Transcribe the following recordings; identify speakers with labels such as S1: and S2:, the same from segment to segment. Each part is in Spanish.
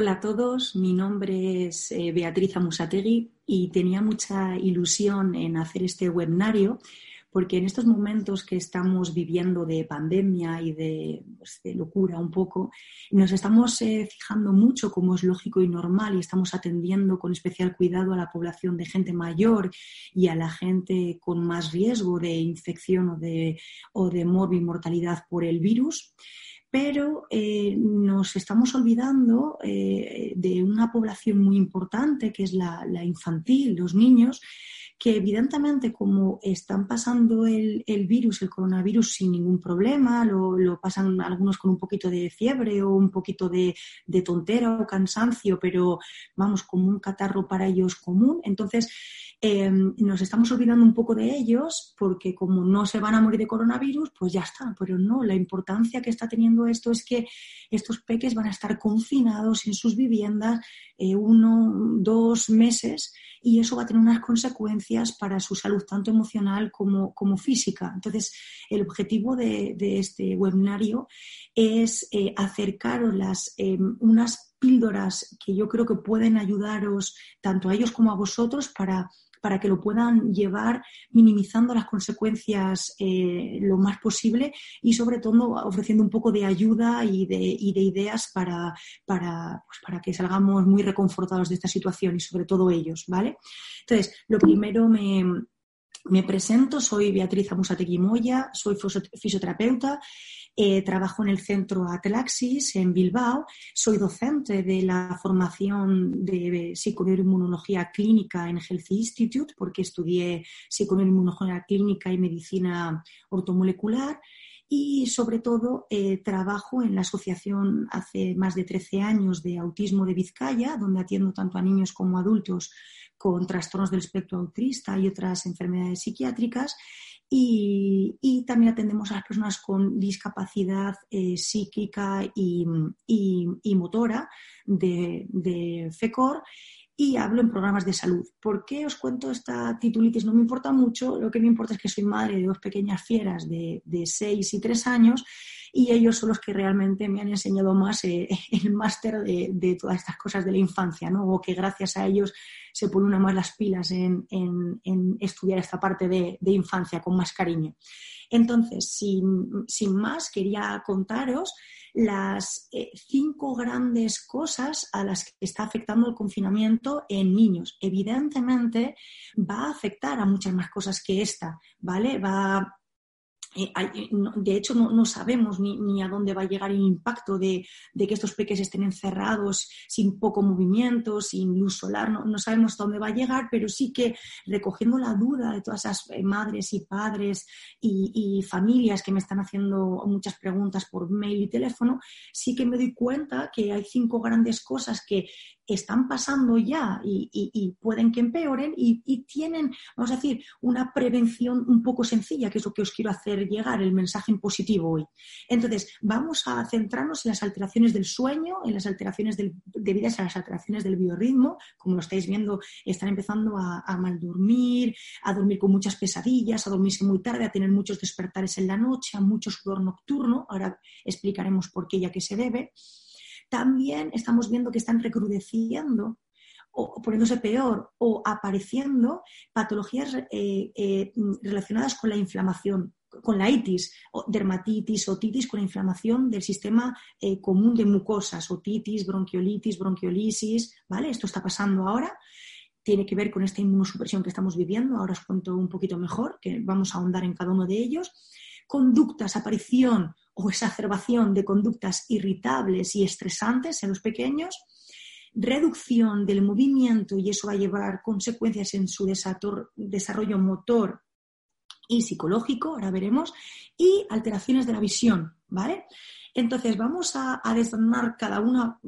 S1: Hola a todos, mi nombre es eh, Beatriz Amusategui y tenía mucha ilusión en hacer este webinario porque en estos momentos que estamos viviendo de pandemia y de, pues, locura un poco, nos estamos eh, fijando mucho, como es lógico y normal, y estamos atendiendo con especial cuidado a la población de gente mayor y a la gente con más riesgo de infección o de, o de por el virus pero eh, nos estamos olvidando eh, de una población muy importante, que es la, infantil, los niños, que evidentemente como están pasando el, virus, el coronavirus sin ningún problema, lo, pasan algunos con un poquito de fiebre o un poquito de, de tontera o cansancio, pero vamos, como un catarro para ellos común. Entonces, Em, nos estamos olvidando un poco de ellos porque como no se van a morir de coronavirus, pues ya está. Pero no, la importancia que está teniendo esto es que estos peques van a estar confinados en sus viviendas eh, uno, dos meses y eso va a tener unas consecuencias para su salud tanto emocional como, física. Entonces, el objetivo de, este webinario es eh, acercaros las, em, unas píldoras que yo creo que pueden ayudaros tanto a ellos como a vosotros para para que lo puedan llevar minimizando las consecuencias eh, lo más posible y sobre todo ofreciendo un poco de ayuda y de, ideas para, para, pues para, que salgamos muy reconfortados de esta situación y sobre todo ellos, ¿vale? Entonces, lo primero me, me presento, soy Beatriz Amusategui Moya, soy fisioterapeuta eh, trabajo en el centro Atlaxis en Bilbao. Soy docente de la formación de psiconeuroinmunología clínica en Health Institute porque estudié psiconeuroinmunología clínica y medicina ortomolecular y sobre todo eh, trabajo en la asociación hace más de 13 años de autismo de Vizcaya, donde atiendo tanto a niños como adultos con trastornos del espectro autista y otras enfermedades psiquiátricas y, también atendemos a las personas con discapacidad eh, psíquica y, motora de, FECOR y hablo en programas de salud. ¿Por qué os cuento esta titulitis? No me importa mucho, lo que me importa es que soy madre de dos pequeñas fieras de, de 6 y 3 años y ellos son los que realmente me han enseñado más eh, el máster de, todas estas cosas de la infancia, ¿no? o que gracias a ellos se ponen una más las pilas en, estudiar esta parte de, infancia con más cariño. Entonces, sin, más, quería contaros las eh, cinco grandes cosas a las que está afectando el confinamiento en niños. Evidentemente va a afectar a muchas más cosas que esta, ¿vale? Va de hecho, no, sabemos ni, a dónde va a llegar el impacto de, que estos peques estén encerrados sin poco movimiento, sin luz solar. No, sabemos a dónde va a llegar, pero sí que recogiendo la duda de todas esas eh, madres y padres y, familias que me están haciendo muchas preguntas por mail y teléfono, sí que me doy cuenta que hay cinco grandes cosas que están pasando ya y, pueden que empeoren y, tienen, vamos a decir, una prevención un poco sencilla, que es lo que os quiero hacer llegar, el mensaje en positivo hoy. Entonces, vamos a centrarnos en las alteraciones del sueño, en las alteraciones debidas a las alteraciones del biorritmo. Como lo estáis viendo, están empezando a, a mal dormir, a dormir con muchas pesadillas, a dormirse muy tarde, a tener muchos despertares en la noche, a mucho sudor nocturno. Ahora explicaremos por qué y a qué se debe también estamos viendo que están recrudeciendo o poniéndose peor o apareciendo patologías eh, eh, relacionadas con la inflamación, con la itis, o dermatitis, otitis, con la inflamación del sistema eh, común de mucosas, otitis, bronquiolitis, bronquiolisis, ¿vale? Esto está pasando ahora. Tiene que ver con esta inmunosupresión que estamos viviendo. Ahora os cuento un poquito mejor, que vamos a ahondar en cada uno de ellos. Conductas, aparición o exacerbación de conductas irritables y estresantes en los pequeños, reducción del movimiento y eso va a llevar consecuencias en su desarrollo motor y psicológico, ahora veremos, y alteraciones de la visión, ¿vale? Entonces, vamos a, a cada una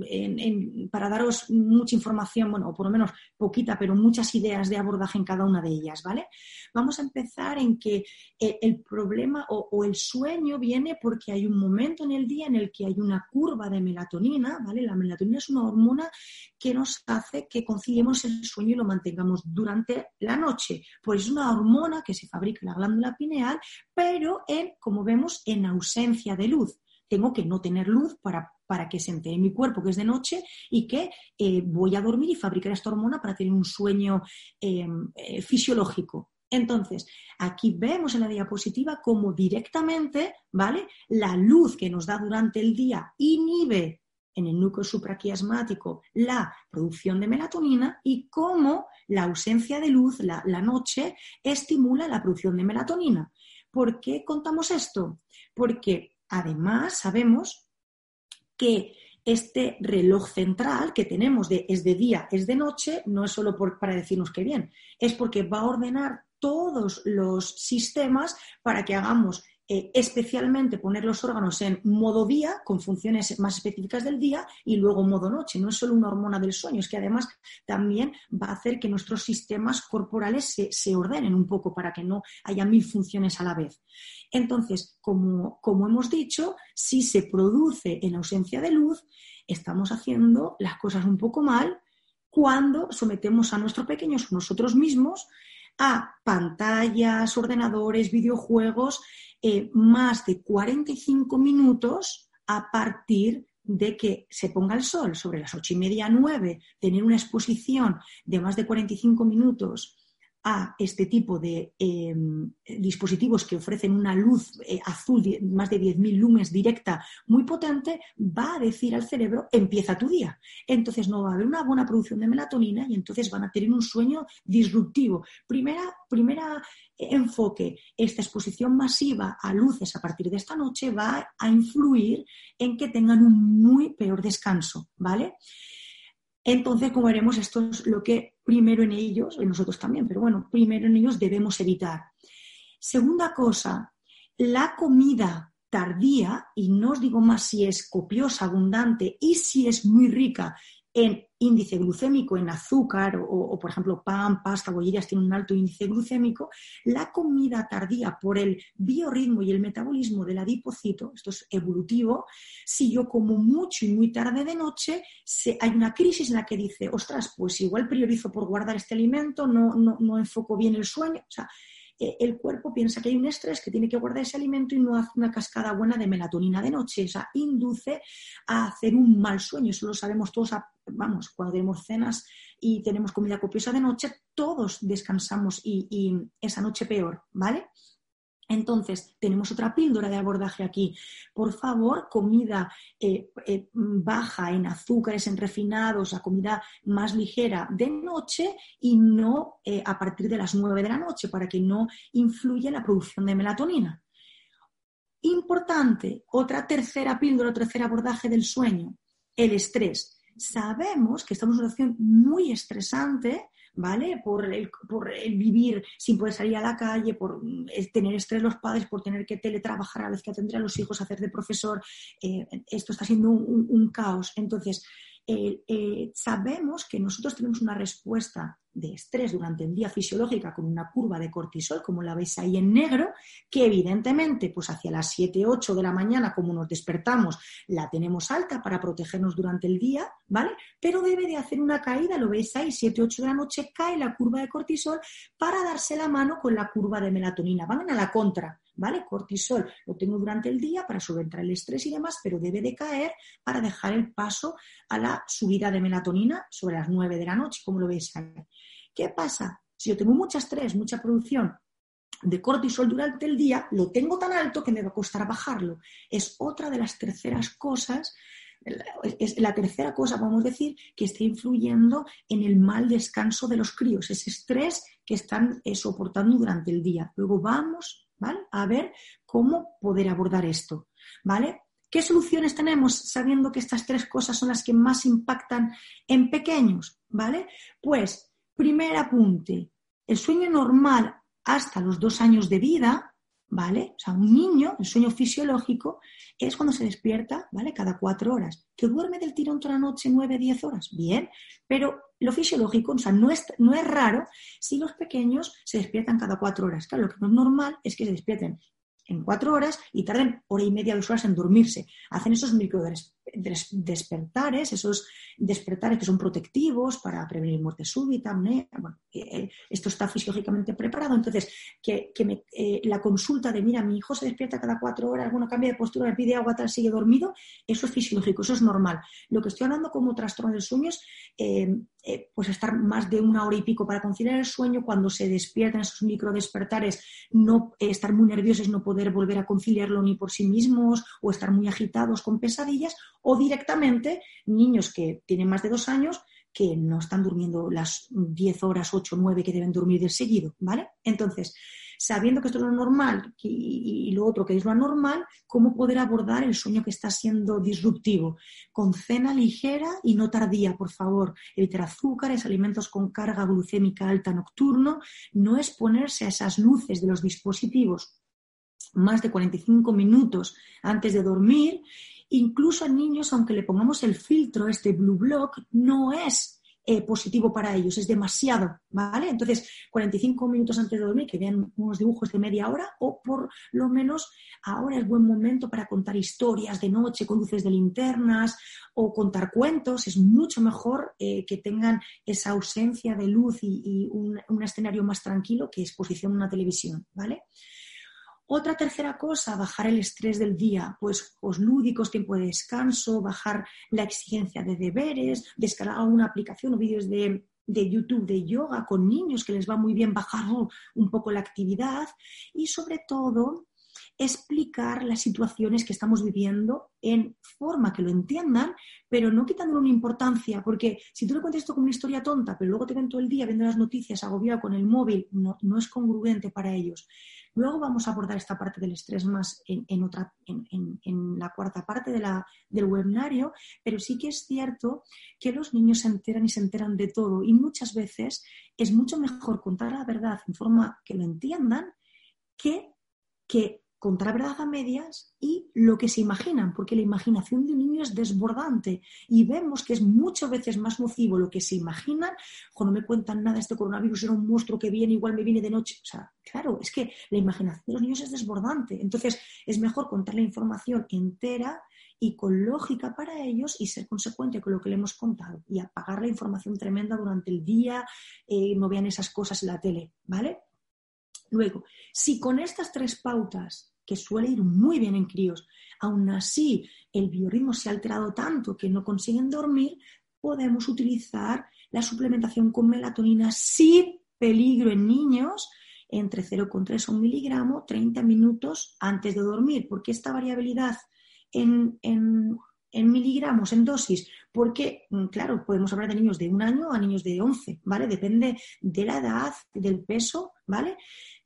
S1: para daros mucha información, bueno, o por lo menos poquita, pero muchas ideas de abordaje en cada una de ellas, ¿vale? Vamos a empezar en que eh, el problema o, el sueño viene porque hay un momento en el día en el que hay una curva de melatonina, ¿vale? La melatonina es una hormona que nos hace que conciliemos el sueño y lo mantengamos durante la noche. Pues es una hormona que se fabrica en la glándula pineal, pero en, como vemos, en ausencia de luz tengo que no tener luz para, para que se entere mi cuerpo que es de noche y que eh, voy a dormir y fabricar esta hormona para tener un sueño em, eh, fisiológico. Entonces, aquí vemos en la diapositiva cómo directamente, ¿vale? La luz que nos da durante el día inhibe en el núcleo supraquiasmático la producción de melatonina y cómo la ausencia de luz, la, la noche, estimula la producción de melatonina. ¿Por qué contamos esto? Porque Además, sabemos que este reloj central que tenemos de es de día, es de noche, no es solo para decirnos que bien, es porque va a ordenar todos los sistemas para que hagamos eh, especialmente poner los órganos en modo día, con funciones más específicas del día, y luego modo noche. No es solo una hormona del sueño, es que además también va a hacer que nuestros sistemas corporales se, ordenen un poco para que no haya mil funciones a la vez. Entonces, como, como hemos dicho, si se produce en ausencia de luz, estamos haciendo las cosas un poco mal cuando sometemos a nuestros pequeños, nosotros mismos, a pantallas, ordenadores, videojuegos eh, más de 45 minutos a partir de que se ponga el sol sobre las ocho y media, nueve, tener una exposición de más de 45 minutos a este tipo de em, dispositivos que ofrecen una luz eh, azul, más de 10.000 lumens directa, muy potente, va a decir al cerebro, empieza tu día. Entonces no va a haber una buena producción de melatonina y entonces van a tener un sueño disruptivo. Primera, primera enfoque, esta exposición masiva a luces a partir de esta noche va a influir en que tengan un muy peor descanso, ¿vale? Entonces, como veremos, esto es lo que primero en ellos, en nosotros también, pero bueno, primero en ellos debemos evitar. Segunda cosa, la comida tardía, y no os digo más si es copiosa, abundante y si es muy rica en índice glucémico, en azúcar o, por ejemplo, pan, pasta, bollerías tienen un alto índice glucémico, la comida tardía por el biorritmo y el metabolismo del adipocito, esto es evolutivo, si yo como mucho y muy tarde de noche, hay una crisis en la que dice, ostras, pues igual priorizo por guardar este alimento, no, no, no enfoco bien el sueño, o sea, eh, el cuerpo piensa que hay un estrés, que tiene que guardar ese alimento y no hace una cascada buena de melatonina de noche. O sea, induce a hacer un mal sueño. Eso lo sabemos todos, vamos, cuando tenemos cenas y tenemos comida copiosa de noche, todos descansamos y, esa noche peor, ¿vale? Entonces, tenemos otra píldora de abordaje aquí. Por favor, comida eh, eh, baja en azúcares, en refinados, a comida más ligera de noche y no eh, a partir de las 9 de la noche para que no influya en la producción de melatonina. Importante, otra tercera píldora, tercer abordaje del sueño, el estrés. Sabemos que estamos en una situación muy estresante ¿vale? Por el, por el vivir sin poder salir a la calle, por eh, tener estrés los padres, por tener que teletrabajar a la vez que atender a los hijos, hacer de profesor. Eh, esto está siendo un caos. Entonces, eh, sabemos que nosotros tenemos una respuesta de estrés durante el día fisiológica con una curva de cortisol, como la veis ahí en negro, que evidentemente, pues hacia las 7, 8 de la mañana, como nos despertamos, la tenemos alta para protegernos durante el día, ¿vale? Pero debe de hacer una caída, lo veis ahí, 7, 8 de la noche cae la curva de cortisol para darse la mano con la curva de melatonina. Van a la contra. ¿Vale? Cortisol lo tengo durante el día para subentrar el estrés y demás, pero debe de caer para dejar el paso a la subida de melatonina sobre las 9 de la noche, como lo veis ahí. ¿Qué pasa? Si yo tengo mucho estrés, mucha producción de cortisol durante el día, lo tengo tan alto que me va a costar bajarlo. Es otra de las terceras cosas es la tercera cosa, podemos decir, que está influyendo en el mal descanso de los críos, ese estrés que están eh, soportando durante el día. Luego vamos a ver cómo poder abordar esto, ¿vale? ¿Qué soluciones tenemos sabiendo que estas tres cosas son las que más impactan en pequeños, ¿vale? Pues, primer apunte, el sueño normal hasta los dos años de vida, ¿vale? O sea, un niño, el sueño fisiológico, es cuando se despierta, ¿vale? Cada cuatro horas. ¿Que duerme del tirón toda la noche nueve, diez horas? Bien, pero lo fisiológico, o sea, no es, no es raro si los pequeños se despiertan cada cuatro horas. Claro, lo que no es normal es que se despierten en cuatro horas y tarden hora y media, dos horas en dormirse. Hacen esos micro despertares, esos despertares que son protectivos para prevenir muerte súbita, bueno, eh, esto está fisiológicamente preparado. Entonces, que, eh, la consulta de, mira, mi hijo se despierta cada cuatro horas, bueno, cambia de postura, me pide agua, tal, sigue dormido, eso es fisiológico, eso es normal. Lo que estoy hablando como trastorno del sueño es eh, pues estar más de una hora y pico para conciliar el sueño, cuando se despiertan esos micro despertares, no estar muy nerviosos no poder volver a conciliarlo ni por sí mismos, o estar muy agitados con pesadillas, o directamente niños que tienen más de dos años que no están durmiendo las 10 horas, 8, 9 que deben dormir de seguido, ¿vale? Entonces, sabiendo que esto es lo normal y, lo otro que es lo anormal, ¿cómo poder abordar el sueño que está siendo disruptivo? Con cena ligera y no tardía, por favor. Evitar azúcares, alimentos con carga glucémica alta nocturno, no exponerse a esas luces de los dispositivos más de 45 minutos antes de dormir Incluso a niños, aunque le pongamos el filtro, este blue block, no es eh, positivo para ellos, es demasiado, ¿vale? Entonces, 45 minutos antes de dormir, que vean unos dibujos de media hora, o por lo menos ahora es buen momento para contar historias de noche con luces de linternas o contar cuentos, es mucho mejor eh, que tengan esa ausencia de luz y, un, escenario más tranquilo que exposición en una televisión, ¿vale? Otra tercera cosa, bajar el estrés del día, pues juegos lúdicos, tiempo de descanso, bajar la exigencia de deberes, descargar una aplicación o vídeos de, YouTube de yoga con niños que les va muy bien bajar un poco la actividad y sobre todo explicar las situaciones que estamos viviendo en forma que lo entiendan, pero no quitándole una importancia, porque si tú le cuentas esto como una historia tonta, pero luego te ven todo el día viendo las noticias agobiado con el móvil, no, no es congruente para ellos. Luego vamos a abordar esta parte del estrés más en, otra, en, la cuarta parte del webinario, pero sí que es cierto que los niños se enteran y se enteran de todo y muchas veces es mucho mejor contar la verdad en forma que lo entiendan que, que contar verdad a medias y lo que se imaginan, porque la imaginación de un niño es desbordante y vemos que es muchas veces más nocivo lo que se imaginan. Cuando me cuentan nada, este coronavirus era un monstruo que viene, igual me viene de noche. O sea, claro, es que la imaginación de los niños es desbordante. Entonces, es mejor contar la información entera y con lógica para ellos y ser consecuente con lo que le hemos contado y apagar la información tremenda durante el día, eh, no vean esas cosas en la tele, ¿vale? Luego, si con estas tres pautas, que suele ir muy bien en críos, aún así el biorritmo se ha alterado tanto que no consiguen dormir, podemos utilizar la suplementación con melatonina sin peligro en niños entre 0,3 a 1 miligramo 30 minutos antes de dormir, porque esta variabilidad en, en, en miligramos, en dosis, porque, mm, claro, podemos hablar de niños de un año a niños de 11, ¿vale? Depende de la edad, del peso, ¿vale?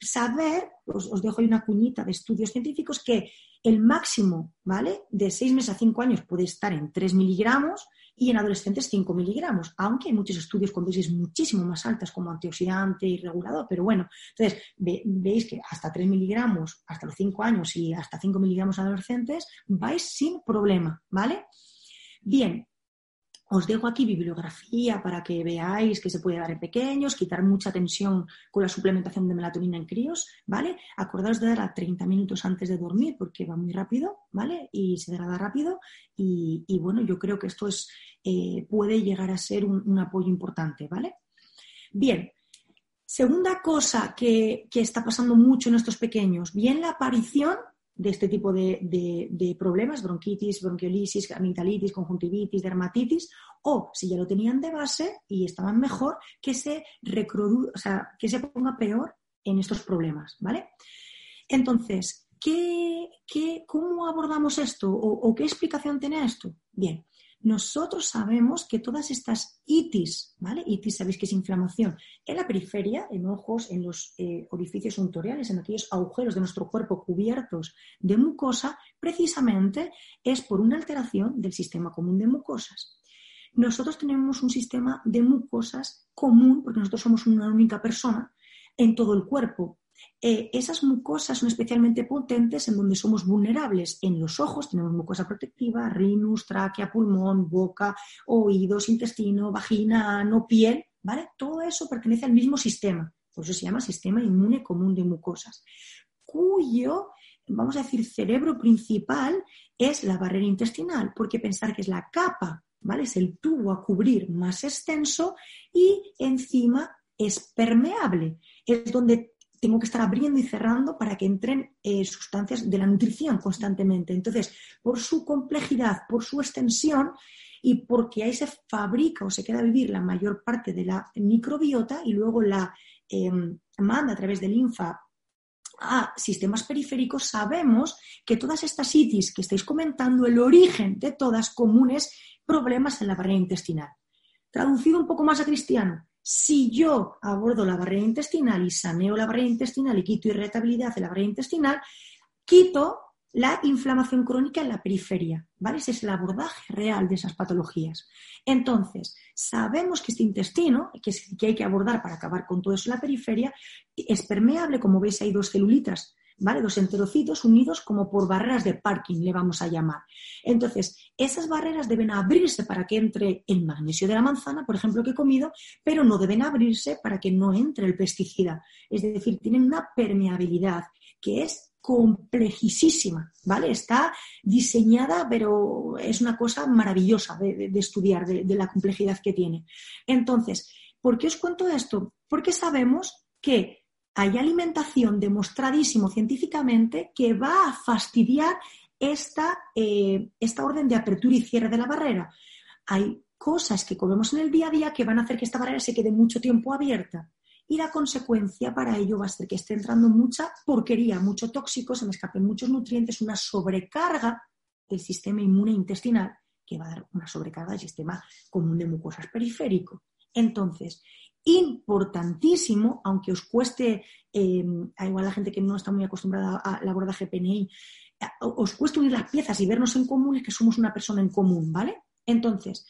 S1: Saber, os, dejo ahí una cuñita de estudios científicos, que el máximo, ¿vale? De 6 meses a 5 años puede estar en 3 miligramos y en adolescentes 5 miligramos, aunque hay muchos estudios con dosis muchísimo más altas como antioxidante y regulador, pero bueno, entonces veis que hasta 3 miligramos hasta los 5 años y hasta 5 miligramos adolescentes vais sin problema, ¿vale? Bien, os dejo aquí bibliografía para que veáis que se puede dar en pequeños, quitar mucha tensión con la suplementación de melatonina en críos, ¿vale? Acordaos de dar a 30 minutos antes de dormir porque va muy rápido, ¿vale? Y se degrada rápido y, bueno, yo creo que esto es, eh, puede llegar a ser un, apoyo importante, ¿vale? Bien, segunda cosa que, que está pasando mucho en estos pequeños, bien la aparición de este tipo de, problemas, bronquitis, bronquiolisis, amigdalitis, conjuntivitis, dermatitis, o si ya lo tenían de base y estaban mejor, que se, o sea, que se ponga peor en estos problemas, ¿vale? Entonces, ¿qué, qué, cómo abordamos esto o qué explicación tiene esto? Bien, nosotros sabemos que todas estas itis, ¿vale? Itis sabéis que es inflamación en la periferia, en ojos, en los eh, orificios untoriales, en aquellos agujeros de nuestro cuerpo cubiertos de mucosa, precisamente es por una alteración del sistema común de mucosas. Nosotros tenemos un sistema de mucosas común, porque nosotros somos una única persona, en todo el cuerpo. Eh, esas mucosas son especialmente potentes en donde somos vulnerables. En los ojos tenemos mucosa protectiva, rinus, tráquea, pulmón, boca, oídos, intestino, vagina, ano, piel, ¿vale? Todo eso pertenece al mismo sistema. Por eso se llama sistema inmune común de mucosas, cuyo, vamos a decir, cerebro principal es la barrera intestinal, porque pensar que es la capa, ¿vale? Es el tubo a cubrir más extenso y encima es permeable. Es donde tengo que estar abriendo y cerrando para que entren eh, sustancias de la nutrición constantemente. Entonces, por su complejidad, por su extensión y porque ahí se fabrica o se queda a vivir la mayor parte de la microbiota y luego la em, manda a través de linfa a sistemas periféricos, sabemos que todas estas itis que estáis comentando, el origen de todas comunes problemas en la barrera intestinal. Traducido un poco más a cristiano, si yo abordo la barrera intestinal y saneo la barrera intestinal y quito irritabilidad de la barrera intestinal, quito la inflamación crónica en la periferia, ¿vale? Ese es el abordaje real de esas patologías. Entonces, sabemos que este intestino, que, que hay que abordar para acabar con todo eso en la periferia, es permeable, como veis hay dos celulitas ¿vale? Los enterocitos unidos como por barreras de parking, le vamos a llamar. Entonces, esas barreras deben abrirse para que entre el magnesio de la manzana, por ejemplo, que he comido, pero no deben abrirse para que no entre el pesticida. Es decir, tienen una permeabilidad que es complejísima, ¿vale? Está diseñada, pero es una cosa maravillosa de, estudiar, de, de la complejidad que tiene. Entonces, ¿por qué os cuento esto? Porque sabemos que hay alimentación demostradísimo científicamente que va a fastidiar esta, eh, esta orden de apertura y cierre de la barrera. Hay cosas que comemos en el día a día que van a hacer que esta barrera se quede mucho tiempo abierta. Y la consecuencia para ello va a ser que esté entrando mucha porquería, mucho tóxico, se me escapen muchos nutrientes, una sobrecarga del sistema inmune intestinal que va a dar una sobrecarga del sistema común de mucosas periférico. Entonces, importantísimo, aunque os cueste, eh, a igual la gente que no está muy acostumbrada al abordaje PNI, os cueste unir las piezas y vernos en común, es que somos una persona en común, ¿vale? Entonces,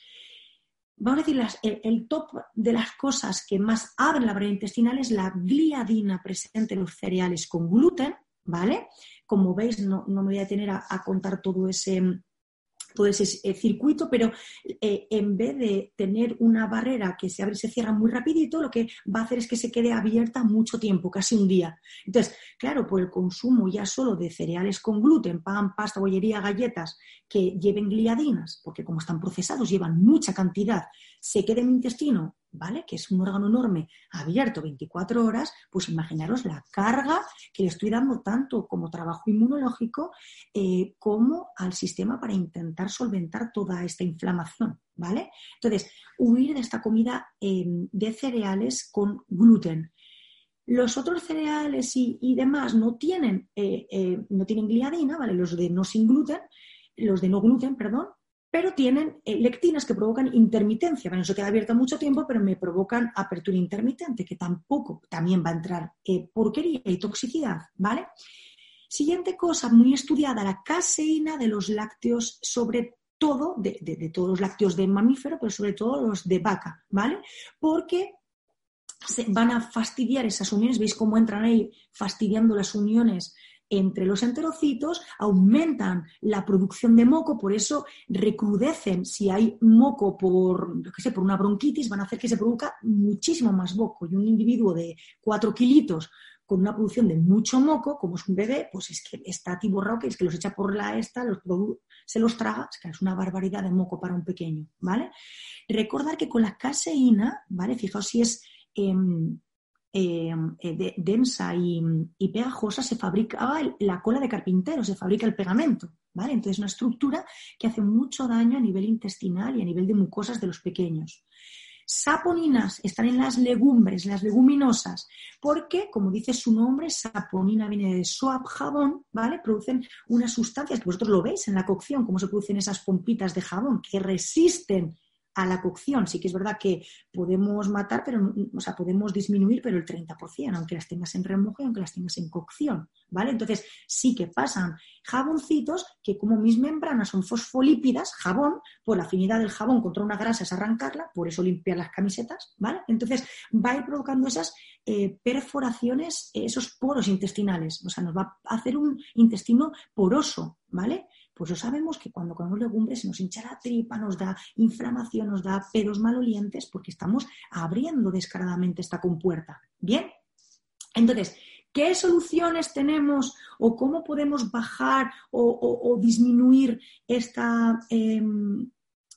S1: vamos a decir, el, top de las cosas que más abren la barrera intestinal es la gliadina presente en los cereales con gluten, ¿vale? Como veis, no, me voy a tener a contar todo ese todo ese eh, circuito, pero eh, en vez de tener una barrera que se abre y se cierra muy rapidito, lo que va a hacer es que se quede abierta mucho tiempo, casi un día. Entonces, claro, por el consumo ya solo de cereales con gluten, pan, pasta, bollería, galletas, que lleven gliadinas, porque como están procesados llevan mucha cantidad, se quede en mi intestino ¿vale? Que es un órgano enorme abierto 24 horas, pues imaginaros la carga que le estoy dando tanto como trabajo inmunológico eh, como al sistema para intentar solventar toda esta inflamación, ¿vale? Entonces, huir de esta comida em, de cereales con gluten. Los otros cereales y, demás no tienen, eh, eh, no tienen gliadina, ¿vale? Los de no sin gluten, los de no gluten, perdón, pero tienen eh, lectinas que provocan intermitencia. Bueno, eso queda abierto mucho tiempo, pero me provocan apertura intermitente, que tampoco también va a entrar eh, porquería y toxicidad, ¿vale? Siguiente cosa muy estudiada, la caseína de los lácteos, sobre todo, de, de todos los lácteos de mamífero, pero sobre todo los de vaca, ¿vale? Porque se van a fastidiar esas uniones, veis cómo entran ahí fastidiando las uniones entre los enterocitos, aumentan la producción de moco, por eso recrudecen. Si hay moco por, sé, por una bronquitis, van a hacer que se produzca muchísimo más moco. Y un individuo de 4 kilitos con una producción de mucho moco, como es un bebé, pues es que está atiborrado, que es que los echa por la esta, los se los traga, es una barbaridad de moco para un pequeño, ¿vale? Recordar que con la caseína, ¿vale? Fijaos si es em, eh, eh, densa y, pegajosa, se fabricaba la cola de carpintero, se fabrica el pegamento. ¿vale? Entonces, una estructura que hace mucho daño a nivel intestinal y a nivel de mucosas de los pequeños. Saponinas están en las legumbres, las leguminosas, porque, como dice su nombre, saponina viene de soap jabón, ¿vale? Producen unas sustancias que vosotros lo veis en la cocción, cómo se producen esas pompitas de jabón que resisten a la cocción. Sí que es verdad que podemos matar, pero, o sea, podemos disminuir, pero el 30%, aunque las tengas en remojo y aunque las tengas en cocción, ¿vale? Entonces, sí que pasan jaboncitos que como mis membranas son fosfolípidas, jabón, pues la afinidad del jabón contra una grasa es arrancarla, por eso limpiar las camisetas, ¿vale? Entonces, va a ir provocando esas eh, perforaciones, esos poros intestinales, o sea, nos va a hacer un intestino poroso, ¿vale? Pues lo sabemos que cuando comemos legumbres se nos hincha la tripa, nos da inflamación, nos da pedos malolientes, porque estamos abriendo descaradamente esta compuerta. Bien, entonces, ¿Qué soluciones tenemos o cómo podemos bajar o, disminuir esta, em,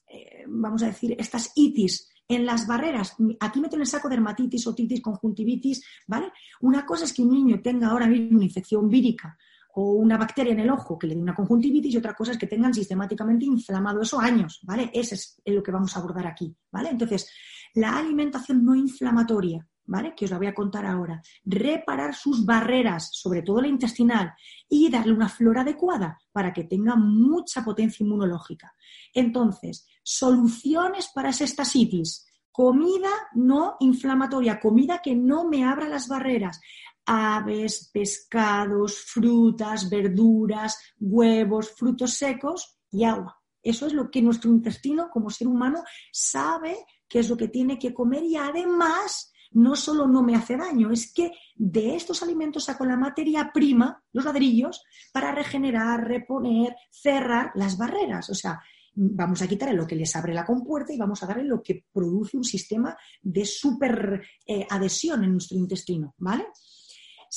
S1: eh, vamos a decir, estas itis en las barreras? Aquí meto en el saco dermatitis, otitis, conjuntivitis, ¿vale? Una cosa es que un niño tenga ahora mismo una infección vírica o una bacteria en el ojo que le dé una conjuntivitis y otra cosa es que tengan sistemáticamente inflamado eso años, ¿vale? Eso es lo que vamos a abordar aquí, ¿vale? Entonces, la alimentación no inflamatoria ¿vale? Que os la voy a contar ahora. Reparar sus barreras, sobre todo la intestinal, y darle una flora adecuada para que tenga mucha potencia inmunológica. Entonces, soluciones para esa estasitis. Comida no inflamatoria, comida que no me abra las barreras. Aves, pescados, frutas, verduras, huevos, frutos secos y agua. Eso es lo que nuestro intestino como ser humano sabe que es lo que tiene que comer y además no solo no me hace daño, es que de estos alimentos saco la materia prima, los ladrillos, para regenerar, reponer, cerrar las barreras. O sea, vamos a quitarle lo que les abre la compuerta y vamos a darle lo que produce un sistema de super eh, adhesión en nuestro intestino, ¿vale?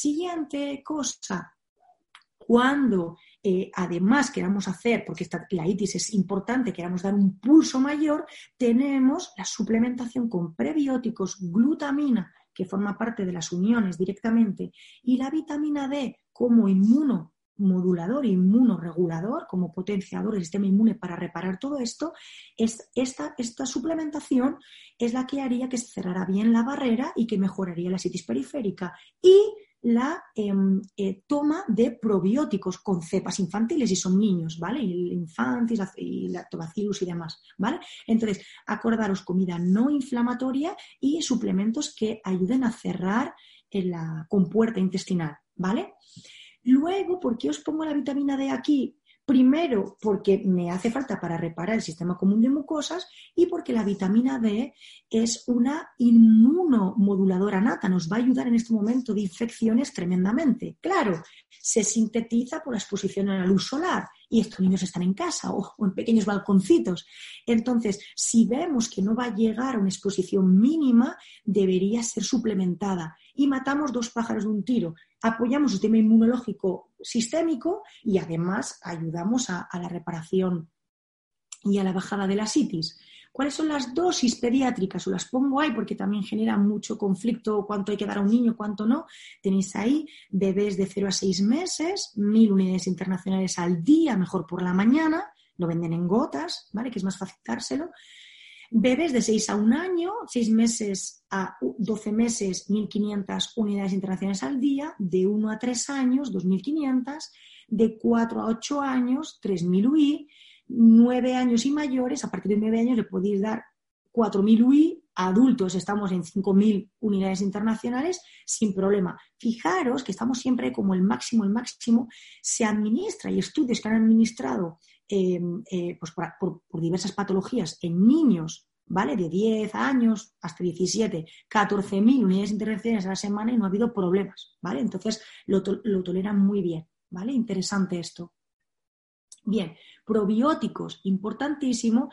S1: Siguiente cosa, cuando eh, además queramos hacer, porque esta, la itis es importante, queramos dar un pulso mayor, tenemos la suplementación con prebióticos, glutamina, que forma parte de las uniones directamente, y la vitamina D como inmunomodulador, inmunoregulador, como potenciador del sistema inmune para reparar todo esto, es esta, esta suplementación es la que haría que se cerrara bien la barrera y que mejoraría la citis periférica. Y la em, eh, toma de probióticos con cepas infantiles y son niños, ¿vale? Y infantis y lactobacillus y demás, ¿vale? Entonces, acordaros comida no inflamatoria y suplementos que ayuden a cerrar la compuerta intestinal, ¿vale? Luego, ¿por qué os pongo la vitamina D aquí? Primero, porque me hace falta para reparar el sistema común de mucosas y porque la vitamina D es una inmunomoduladora nata, nos va a ayudar en este momento de infecciones tremendamente. Claro, se sintetiza por la exposición a la luz solar y estos niños están en casa o, en pequeños balconcitos. Entonces, si vemos que no va a llegar a una exposición mínima, debería ser suplementada y matamos dos pájaros de un tiro. Apoyamos el sistema inmunológico sistémico y además ayudamos a, la reparación y a la bajada de la sitis. ¿Cuáles son las dosis pediátricas? Os las pongo ahí porque también genera mucho conflicto cuánto hay que dar a un niño, cuánto no. Tenéis ahí bebés de 0 a 6 meses, mil unidades internacionales al día, mejor por la mañana, lo venden en gotas, ¿vale? Que es más fácil dárselo. Bebés de 6 a 1 año, 6 meses a 12 meses, 1.500 unidades internacionales al día, de 1 a 3 años, 2.500, de 4 a 8 años, 3.000 UI, nueve años y mayores, a partir de nueve años le podéis dar 4.000 UI, adultos estamos en 5.000 unidades internacionales sin problema. Fijaros que estamos siempre como el máximo, el máximo, se administra y estudios que han administrado em, eh, pues por, diversas patologías en niños, ¿vale? De 10 años hasta 17, 14.000 unidades internacionales a la semana y no ha habido problemas, ¿vale? Entonces lo, lo toleran muy bien, ¿vale? Interesante esto. Bien, probióticos, importantísimo,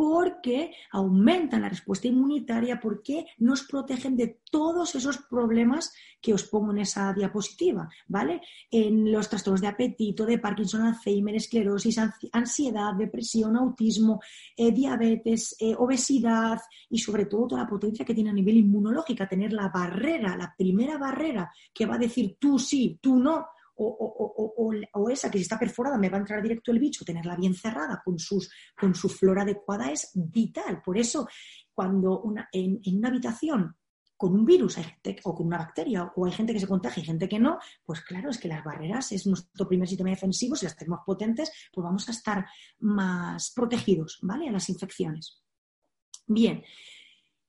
S1: porque aumentan la respuesta inmunitaria, porque nos protegen de todos esos problemas que os pongo en esa diapositiva, ¿vale? En los trastornos de apetito, de Parkinson, Alzheimer, esclerosis, ansiedad, depresión, autismo, eh, diabetes, eh, obesidad y sobre todo toda la potencia que tiene a nivel inmunológico, tener la barrera, la primera barrera que va a decir tú sí, tú no, o, esa que si está perforada me va a entrar directo el bicho, tenerla bien cerrada con, sus, con su flora adecuada es vital. Por eso, cuando en, una habitación con un virus hay gente, o con una bacteria o hay gente que se contagia y gente que no, pues claro, es que las barreras es nuestro primer sistema defensivo, si las tenemos potentes, pues vamos a estar más protegidos, ¿vale? A las infecciones. Bien,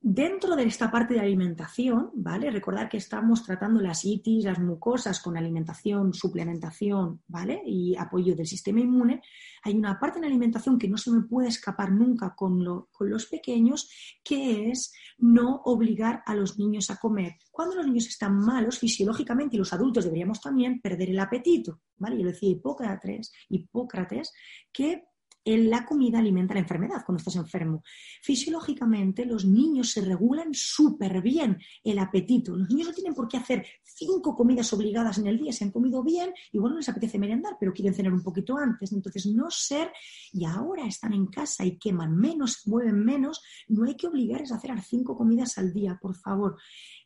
S1: Dentro de esta parte de alimentación, ¿vale? Recordar que estamos tratando las itis, las mucosas con alimentación, suplementación, ¿vale? Y apoyo del sistema inmune. Hay una parte en la alimentación que no se me puede escapar nunca con, los pequeños, que es no obligar a los niños a comer. Cuando los niños están malos fisiológicamente y los adultos deberíamos también perder el apetito, ¿vale? Yo lo decía Hipócrates, Hipócrates que la comida alimenta la enfermedad cuando estás enfermo. Fisiológicamente, los niños se regulan súper bien el apetito. Los niños no tienen por qué hacer cinco comidas obligadas en el día. Se han comido bien, igual no les apetece merendar, pero quieren cenar un poquito antes. Entonces, no ser, y ahora están en casa y queman menos, mueven menos, no hay que obligarles a hacer cinco comidas al día, por favor.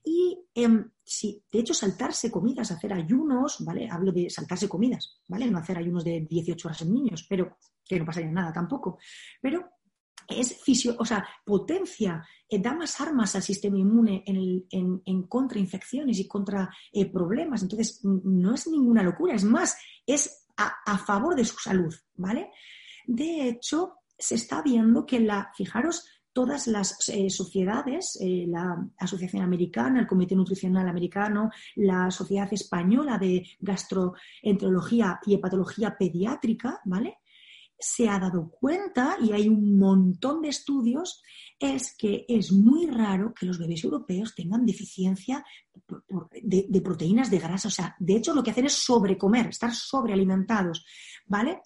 S1: Y em, si, de hecho, saltarse comidas, hacer ayunos, ¿vale? Hablo de saltarse comidas, ¿vale? No hacer ayunos de 18 horas en niños, pero que no pasaría nada tampoco. Pero es fisio, o sea, potencia, eh, da más armas al sistema inmune en, contra infecciones y contra eh, problemas. Entonces, no es ninguna locura, es más, es a, favor de su salud, ¿vale? De hecho, se está viendo que la, fijaros, todas las eh, sociedades, eh, la Asociación Americana, el Comité Nutricional Americano, la Sociedad Española de Gastroenterología y Hepatología Pediátrica, ¿vale? Se ha dado cuenta, y hay un montón de estudios, es que es muy raro que los bebés europeos tengan deficiencia de, proteínas de grasa. O sea, de hecho, lo que hacen es sobrecomer, estar sobrealimentados, ¿vale?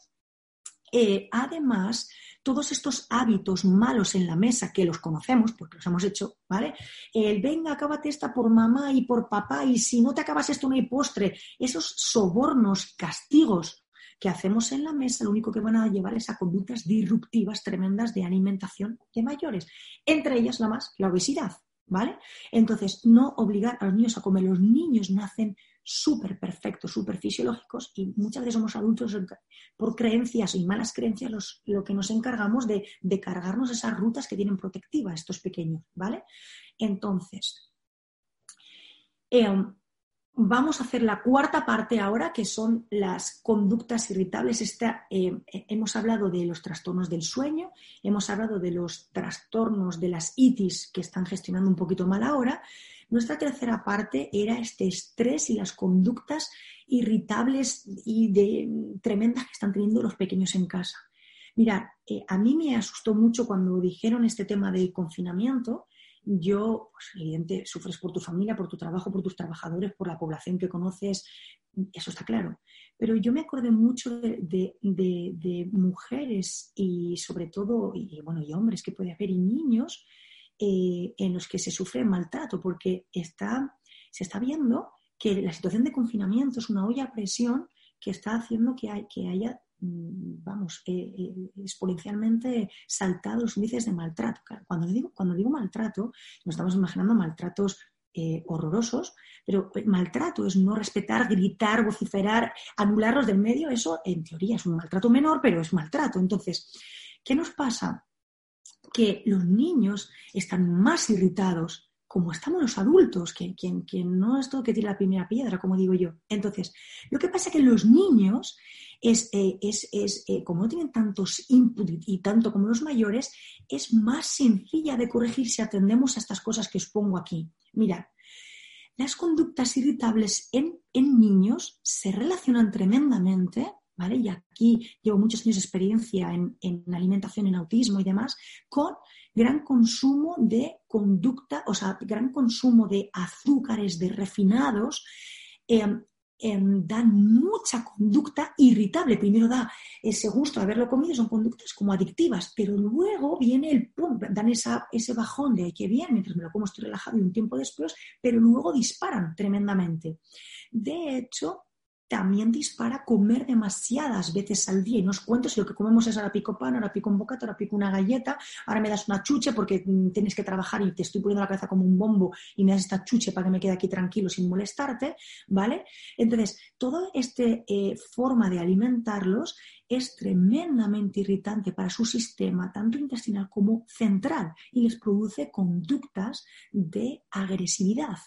S1: Eh, además, todos estos hábitos malos en la mesa que los conocemos, porque los hemos hecho, ¿vale? El venga, acábate esta por mamá y por papá, y si no te acabas esto no hay postre. Esos sobornos, castigos que hacemos en la mesa, lo único que van a llevar es a conductas disruptivas tremendas de alimentación de mayores, entre ellas la más, la obesidad, ¿vale? Entonces, no obligar a los niños a comer. Los niños nacen súper perfectos, súper fisiológicos y muchas veces somos adultos por creencias y malas creencias lo que nos encargamos de, cargarnos esas rutas que tienen protectiva estos pequeños, ¿vale? Entonces, em, vamos a hacer la cuarta parte ahora, que son las conductas irritables. Em, hemos hablado de los trastornos del sueño, hemos hablado de los trastornos de las itis que están gestionando un poquito mal ahora, nuestra tercera parte era este estrés y las conductas irritables y de, tremendas que están teniendo los pequeños en casa. Mira, eh, a mí me asustó mucho cuando dijeron este tema del confinamiento. Yo, pues, sufres por tu familia, por tu trabajo, por tus trabajadores, por la población que conoces, eso está claro. Pero yo me acordé mucho de, de mujeres y sobre todo, y bueno, y hombres que puede haber, y niños eh, en los que se sufre maltrato, porque está, se está viendo que la situación de confinamiento es una olla a presión que está haciendo que, haya, mm, vamos, eh, eh, exponencialmente saltado los índices de maltrato. Cuando digo, cuando digo maltrato, nos estamos imaginando maltratos horrorosos, pero maltrato es no respetar, gritar, vociferar, anularlos del medio, eso en teoría es un maltrato menor, pero es maltrato. Entonces, ¿qué nos pasa? Que los niños están más irritados, como estamos los adultos, que, quien, no es todo que tiene la primera piedra, como digo yo. Entonces, lo que pasa es que los niños, es, eh, eh, como no tienen tantos inputs y tanto como los mayores, es más sencilla de corregir si atendemos a estas cosas que os pongo aquí. Mirad, las conductas irritables en, en niños se relacionan tremendamente y aquí llevo muchos años de experiencia en, alimentación, en autismo y demás, con gran consumo de conducta, o sea, gran consumo de azúcares, de refinados, em, em, dan mucha conducta irritable. Primero da ese gusto de haberlo comido, son conductas como adictivas, pero luego viene el pum, dan ese bajón de que bien, mientras me lo como estoy relajado y un tiempo después, pero luego disparan tremendamente. De hecho, también dispara comer demasiadas veces al día. Y no os cuento si lo que comemos es ahora pico pan, ahora pico un bocata, ahora pico una galleta, ahora me das una chuche porque mm, tienes que trabajar y te estoy poniendo la cabeza como un bombo y me das esta chuche para que me quede aquí tranquilo sin molestarte, ¿vale? Entonces, toda esta eh, forma de alimentarlos es tremendamente irritante para su sistema, tanto intestinal como central, y les produce conductas de agresividad.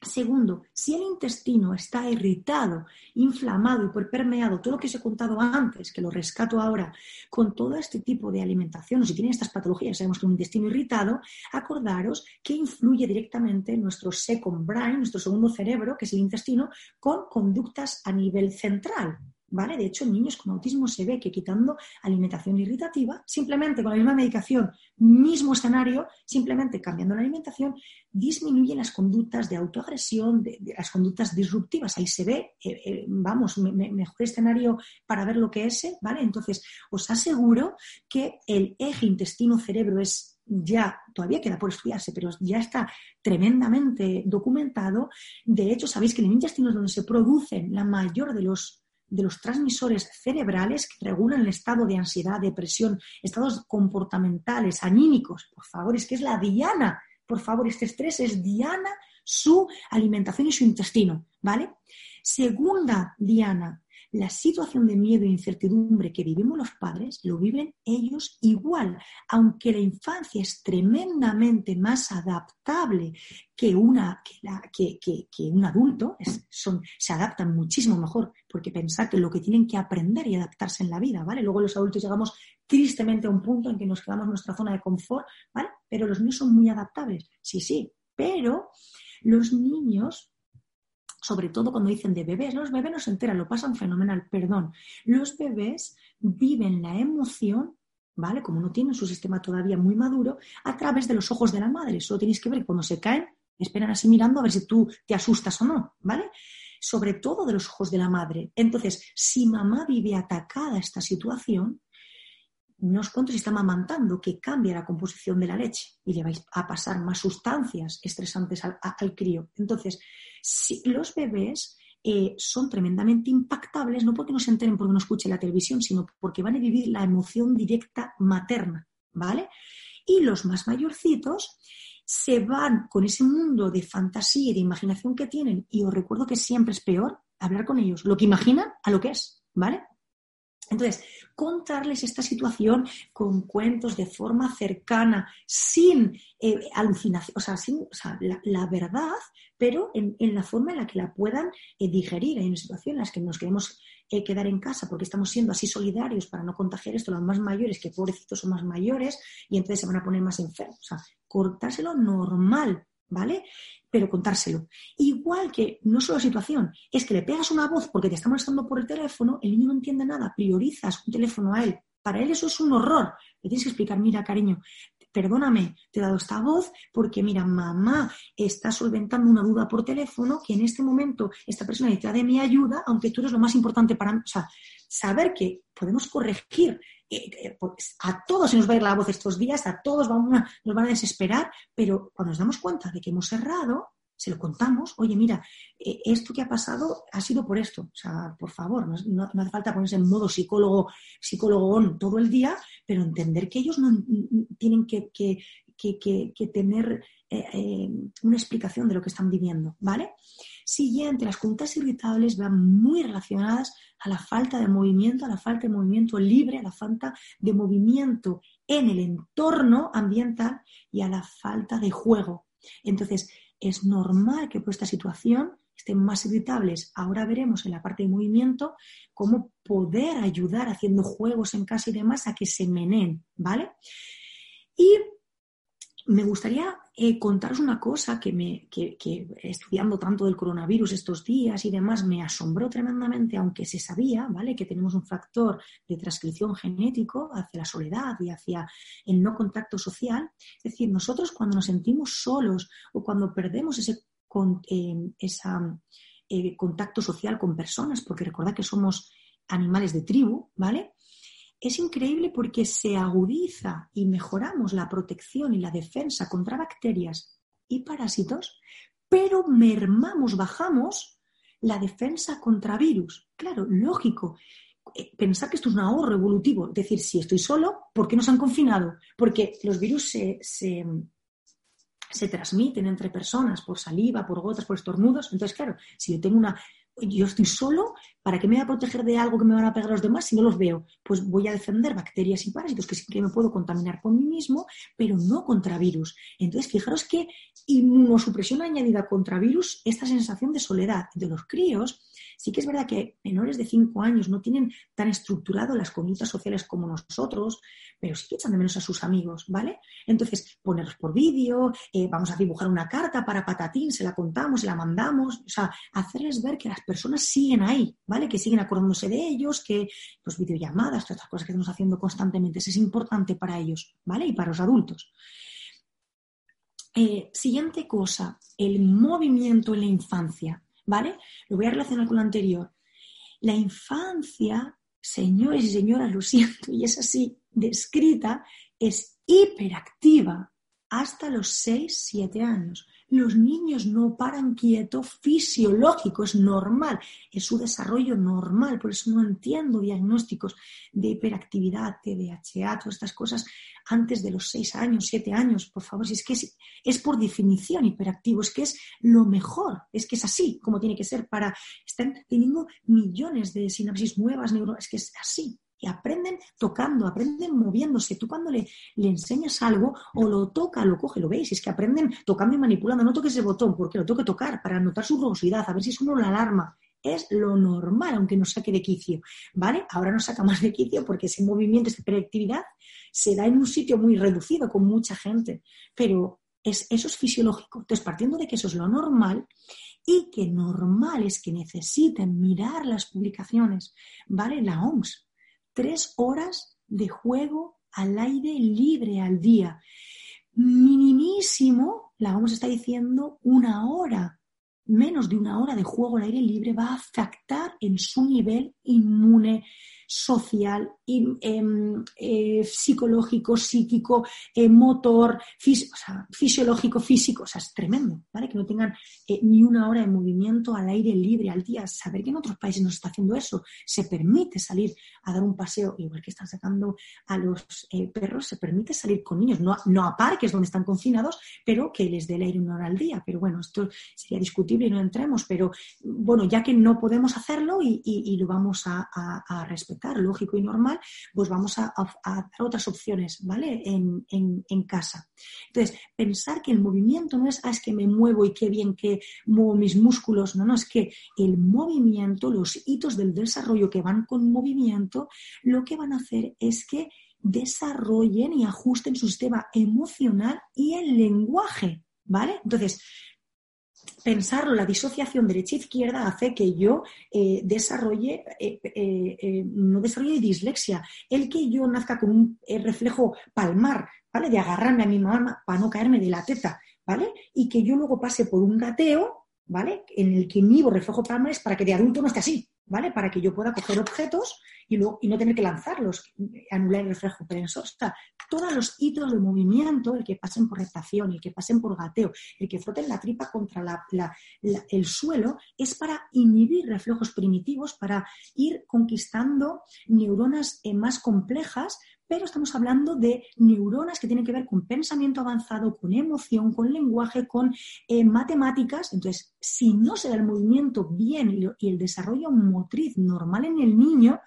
S1: Segundo, si el intestino está irritado, inflamado y permeado, todo lo que os he contado antes, que lo rescato ahora, con todo este tipo de alimentación, o si tienen estas patologías, sabemos que un intestino irritado, acordaros que influye directamente en nuestro second brain, nuestro segundo cerebro, que es el intestino, con conductas a nivel central. ¿Vale? De hecho, en niños con autismo se ve que quitando alimentación irritativa, simplemente con la misma medicación, mismo escenario, simplemente cambiando la alimentación, disminuyen las conductas de autoagresión, de, las conductas disruptivas. Ahí se ve, eh, eh, vamos, mejor escenario para ver lo que es, ¿vale? Entonces, os aseguro que el eje intestino-cerebro es ya todavía queda por estudiarse, pero ya está tremendamente documentado. De hecho, sabéis que en el intestino es donde se producen la mayor de los de los transmisores cerebrales que regulan el estado de ansiedad, depresión, estados comportamentales, anímicos. Por favor, es que es la diana. Por favor, este estrés es diana su alimentación y su intestino, ¿vale? Segunda diana, la situación de miedo e incertidumbre que vivimos los padres lo viven ellos igual, aunque la infancia es tremendamente más adaptable que, una, que, un adulto, son, se adaptan muchísimo mejor, porque pensar que lo que tienen que aprender y adaptarse en la vida, ¿vale? Luego los adultos llegamos tristemente a un punto en que nos quedamos en nuestra zona de confort, ¿vale? Pero los niños son muy adaptables, sí, sí, pero los niños sobre todo cuando dicen de bebés, los bebés no se enteran, lo pasan fenomenal, perdón. Los bebés viven la emoción, ¿vale? Como no tienen su sistema todavía muy maduro, a través de los ojos de la madre. Solo tenéis que ver cuando se caen, esperan así mirando a ver si tú te asustas o no, ¿vale? Sobre todo de los ojos de la madre. Entonces, si mamá vive atacada esta situación, no os cuento si está amamantando, que cambia la composición de la leche y le vais a pasar más sustancias estresantes al, crío. Entonces, si los bebés eh, son tremendamente impactables, no porque no se enteren porque no escuchen la televisión, sino porque van a vivir la emoción directa materna, ¿vale? Y los más mayorcitos se van con ese mundo de fantasía y de imaginación que tienen, y os recuerdo que siempre es peor hablar con ellos, lo que imaginan a lo que es, ¿vale? Entonces, contarles esta situación con cuentos de forma cercana, sin eh, alucinación, o sea, sin, la, verdad, pero en, la forma en la que la puedan eh, digerir. Hay una situación en la que nos queremos eh, quedar en casa porque estamos siendo así solidarios para no contagiar esto a los más mayores, que pobrecitos son más mayores, y entonces se van a poner más enfermos. O sea, cortárselo normal, ¿vale? pero contárselo. Igual que no solo la situación, es que le pegas una voz porque te está molestando por el teléfono, el niño no entiende nada, priorizas un teléfono a él. Para él eso es un horror. Le tienes que explicar, mira, cariño, perdóname, te he dado esta voz porque, mira, mamá está solventando una duda por teléfono que en este momento esta persona necesita de mi ayuda, aunque tú eres lo más importante para mí. O sea, saber que podemos corregir eh, eh, pues, a todos se nos va a ir la voz estos días, a todos vamos nos van a desesperar, pero cuando nos damos cuenta de que hemos errado, se lo contamos, oye, mira, eh, esto que ha pasado ha sido por esto. O sea, por favor, no, hace falta ponerse en modo psicólogo, psicólogo todo el día, pero entender que ellos no tienen que, tener una explicación de lo que están viviendo, ¿vale? Siguiente, las conductas irritables van muy relacionadas a la falta de movimiento, a la falta de movimiento libre, a la falta de movimiento en el entorno ambiental y a la falta de juego. Entonces, es normal que por esta situación estén más irritables. Ahora veremos en la parte de movimiento cómo poder ayudar haciendo juegos en casa y demás a que se menen, ¿vale? Y me gustaría eh, contaros una cosa que, me, que, estudiando tanto del coronavirus estos días y demás me asombró tremendamente, aunque se sabía, ¿vale? Que tenemos un factor de transcripción genético hacia la soledad y hacia el no contacto social. Es decir, nosotros cuando nos sentimos solos o cuando perdemos ese eh, eh, contacto social con personas, porque recordad que somos animales de tribu, ¿vale? Es increíble porque se agudiza y mejoramos la protección y la defensa contra bacterias y parásitos, pero mermamos, bajamos la defensa contra virus. Claro, lógico. Eh, pensar que esto es un ahorro evolutivo, es decir, si estoy solo, ¿por qué nos han confinado? Porque los virus se, se transmiten entre personas por saliva, por gotas, por estornudos. Entonces, claro, si yo tengo una yo estoy solo, ¿para qué me voy a proteger de algo que me van a pegar los demás si no los veo? Pues voy a defender bacterias y parásitos que sí que me puedo contaminar por mí mismo, pero no contra virus. Entonces, fijaros que inmunosupresión añadida contra virus, esta sensación de soledad de los críos, sí que es verdad que menores de 5 años no tienen tan estructurado las conductas sociales como nosotros, pero sí que echan de menos a sus amigos, ¿vale? Entonces, ponerlos por vídeo, eh, vamos a dibujar una carta para patatín, se la contamos, se la mandamos, o sea, hacerles ver que las personas siguen ahí, ¿vale? Que siguen acordándose de ellos, que pues videollamadas, todas estas cosas que estamos haciendo constantemente, eso es importante para ellos, ¿vale? Y para los adultos. Eh, siguiente cosa, el movimiento en la infancia, ¿vale? Lo voy a relacionar con lo anterior. La infancia, señores y señoras, lo siento, y es así, descrita, es hiperactiva hasta los 6-7 años. Los niños no paran quieto, fisiológico, es normal, es su desarrollo normal, por eso no entiendo diagnósticos de hiperactividad, TDAH, todas estas cosas antes de los 6 años, 7 años, por favor, si es que es, por definición hiperactivo, es que es lo mejor, es que es así como tiene que ser para, están teniendo millones de sinapsis nuevas, es que es así, y aprenden tocando, aprenden moviéndose. Tú cuando le, le, enseñas algo o lo toca, lo coge, lo veis, es que aprenden tocando y manipulando. No toques ese botón porque lo toque tocar para notar su rugosidad, a ver si es uno la alarma. Es lo normal, aunque nos saque de quicio, ¿vale? Ahora nos saca más de quicio porque ese movimiento, esa hiperactividad, se da en un sitio muy reducido con mucha gente, pero es, eso es fisiológico. Entonces, partiendo de que eso es lo normal, y que normal es que necesiten mirar las publicaciones, ¿vale? La OMS tres horas de juego al aire libre al día. Minimísimo, la vamos a estar diciendo, una hora. Menos de una hora de juego al aire libre va a afectar en su nivel inmune, social, em, eh, psicológico, psíquico, eh, motor, fisiológico, físico. O sea, es tremendo, ¿vale? Que no tengan eh, ni una hora de movimiento al aire libre al día. Saber que en otros países no se está haciendo eso. Se permite salir a dar un paseo, igual que están sacando a los perros, se permite salir con niños, no, no a parques donde están confinados, pero que les dé el aire una hora al día. Pero bueno, esto sería discutible y no entremos, pero bueno, ya que no podemos hacerlo y, lo vamos a respetar lógico y normal, pues vamos a, dar otras opciones, ¿vale? En, casa. Entonces, pensar que el movimiento no es, ah, es que me muevo y qué bien que muevo mis músculos, no, no, es que el movimiento, los hitos del desarrollo que van con movimiento, lo que van a hacer es que desarrollen y ajusten su sistema emocional y el lenguaje, ¿vale? Entonces, pensarlo, la disociación derecha-izquierda hace que yo eh, desarrolle, eh, eh, no desarrolle dislexia. El que yo nazca con un reflejo palmar, ¿vale? De agarrarme a mi mamá para no caerme de la teta, ¿vale? Y que yo luego pase por un gateo, ¿vale? En el que mi reflejo palmar es para que de adulto no esté así, ¿vale? Para que yo pueda coger objetos y, luego, y no tener que lanzarlos, anular el reflejo tensor. O sea, todos los hitos de movimiento, el que pasen por rectación, el que pasen por gateo, el que froten la tripa contra el suelo, es para inhibir reflejos primitivos, para ir conquistando neuronas eh, más complejas pero estamos hablando de neuronas que tienen que ver con pensamiento avanzado, con emoción, con lenguaje, con eh, matemáticas. Entonces, si no se da el movimiento bien y, el desarrollo motriz normal en el niño,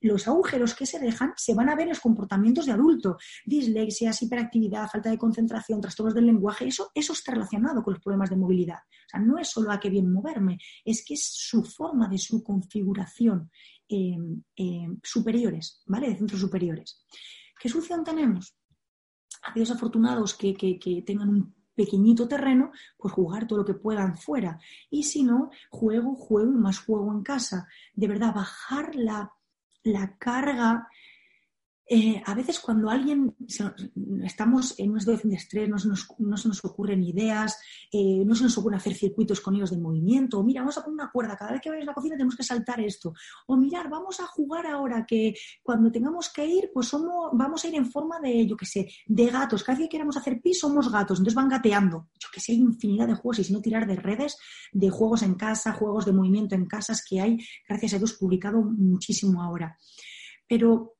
S1: los agujeros que se dejan se van a ver en los comportamientos de adulto. Dislexias, hiperactividad, falta de concentración, trastornos del lenguaje, eso, eso está relacionado con los problemas de movilidad. O sea, no es solo a qué bien moverme, es que es su forma de su configuración Em, em, superiores, ¿vale? De centros superiores. ¿Qué solución tenemos? Aquellos afortunados que, que tengan un pequeñito terreno, pues jugar todo lo que puedan fuera. Y si no, juego, juego y más juego en casa. De verdad, bajar la, la carga eh, a veces cuando alguien estamos en una situación de estrés, no se nos, ocurren ideas, eh, no se nos ocurre hacer circuitos con ellos de movimiento, o mira, vamos a poner una cuerda, cada vez que vayas a la cocina tenemos que saltar esto, o mirar, vamos a jugar ahora que cuando tengamos que ir, pues somos, vamos a ir en forma de, yo qué sé, de gatos, cada vez que queramos hacer pis somos gatos, entonces van gateando, yo que sé, hay infinidad de juegos y si no tirar de redes, de juegos en casa, juegos de movimiento en casas que hay, gracias a Dios, publicado muchísimo ahora. Pero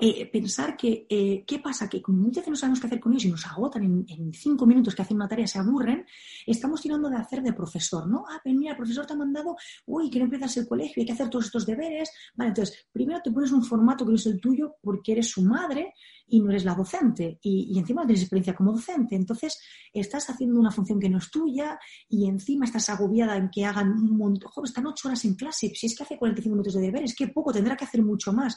S1: eh, pensar que, eh, ¿qué pasa? Que como muchas veces no sabemos qué hacer con ellos y nos agotan en, cinco minutos que hacen una tarea, se aburren, estamos tirando de hacer de profesor, ¿no? Ah, pues mira, el profesor te ha mandado, uy, que no empiezas el colegio, hay que hacer todos estos deberes. Vale, entonces, primero te pones un formato que no es el tuyo porque eres su madre y no eres la docente y, encima no tienes experiencia como docente. Entonces, estás haciendo una función que no es tuya y encima estás agobiada en que hagan un montón, joder, están ocho horas en clase, si es que hace 45 minutos de deberes, qué poco, tendrá que hacer mucho más.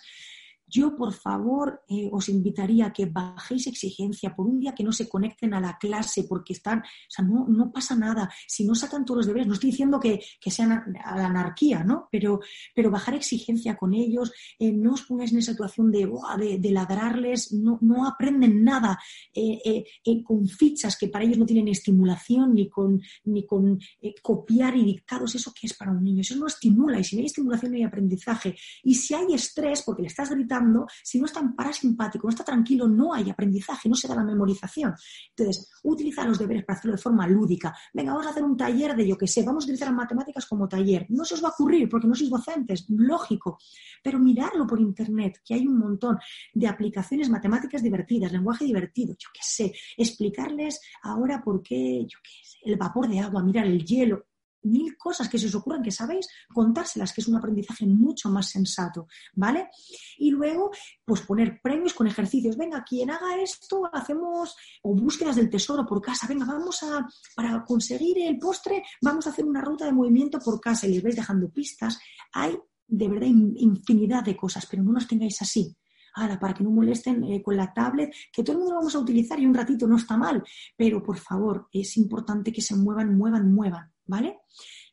S1: Yo, por favor, eh, os invitaría a que bajéis exigencia por un día que no se conecten a la clase porque están, o sea, no, no pasa nada. Si no sacan todos los deberes, no estoy diciendo que, que sean a, la anarquía, ¿no? Pero, pero bajar exigencia con ellos, eh, no os pongáis en esa situación de, de, ladrarles, no, no, aprenden nada eh, con fichas que para ellos no tienen estimulación ni con, ni con copiar y dictados. ¿Eso qué es para un niño? Eso no estimula y si no hay estimulación no hay aprendizaje. Y si hay estrés porque le estás gritando, si no está en parasimpático, no está tranquilo, no hay aprendizaje, no se da la memorización. Entonces, utiliza los deberes para hacerlo de forma lúdica. Venga, vamos a hacer un taller de yo que sé, vamos a utilizar las matemáticas como taller. No se os va a ocurrir porque no sois docentes, lógico, pero mirarlo por internet, que hay un montón de aplicaciones matemáticas divertidas, lenguaje divertido, yo qué sé, explicarles ahora por qué, yo qué sé, el vapor de agua, mirar el hielo, mil cosas que se os ocurran que sabéis, contárselas, que es un aprendizaje mucho más sensato, ¿vale? Y luego, pues poner premios con ejercicios. Venga, quien haga esto, hacemos, o búsquedas del tesoro por casa. Venga, vamos a, para conseguir el postre, vamos a hacer una ruta de movimiento por casa y les vais dejando pistas. Hay de verdad infinidad de cosas, pero no las tengáis así. Ahora, para que no molesten eh, con la tablet, que todo el mundo lo vamos a utilizar y un ratito no está mal, pero por favor, es importante que se muevan, muevan, muevan. ¿Vale?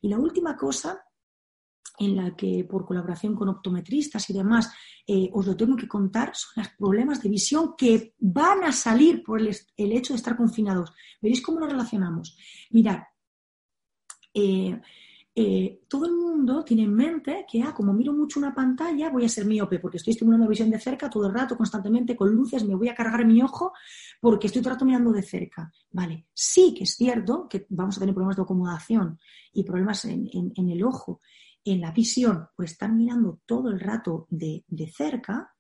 S1: Y la última cosa en la que por colaboración con optometristas y demás eh, os lo tengo que contar son los problemas de visión que van a salir por el, hecho de estar confinados. ¿Veréis cómo lo relacionamos? Mirad, eh, eh, todo el mundo tiene en mente que, ah, como miro mucho una pantalla, voy a ser miope porque estoy estimulando la visión de cerca todo el rato, constantemente, con luces, me voy a cargar mi ojo porque estoy todo el rato mirando de cerca. Vale, sí que es cierto que vamos a tener problemas de acomodación y problemas en, el ojo, en la visión, por estar mirando todo el rato de, cerca,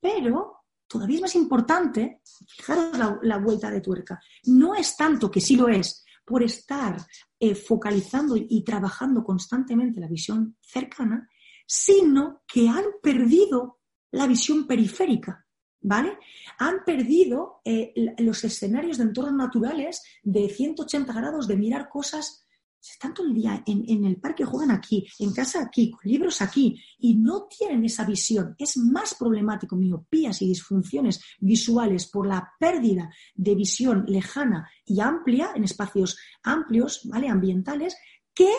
S1: pero todavía es más importante, fijaros la vuelta de tuerca, no es tanto que sí lo es, por estar eh, focalizando y trabajando constantemente la visión cercana, sino que han perdido la visión periférica, ¿vale? Han perdido eh, los escenarios de entornos naturales de 180 grados de mirar cosas están todo el día en, el parque, juegan aquí, en casa aquí, con libros aquí, y no tienen esa visión. Es más problemático miopías y disfunciones visuales por la pérdida de visión lejana y amplia, en espacios amplios, ¿vale? Ambientales, que,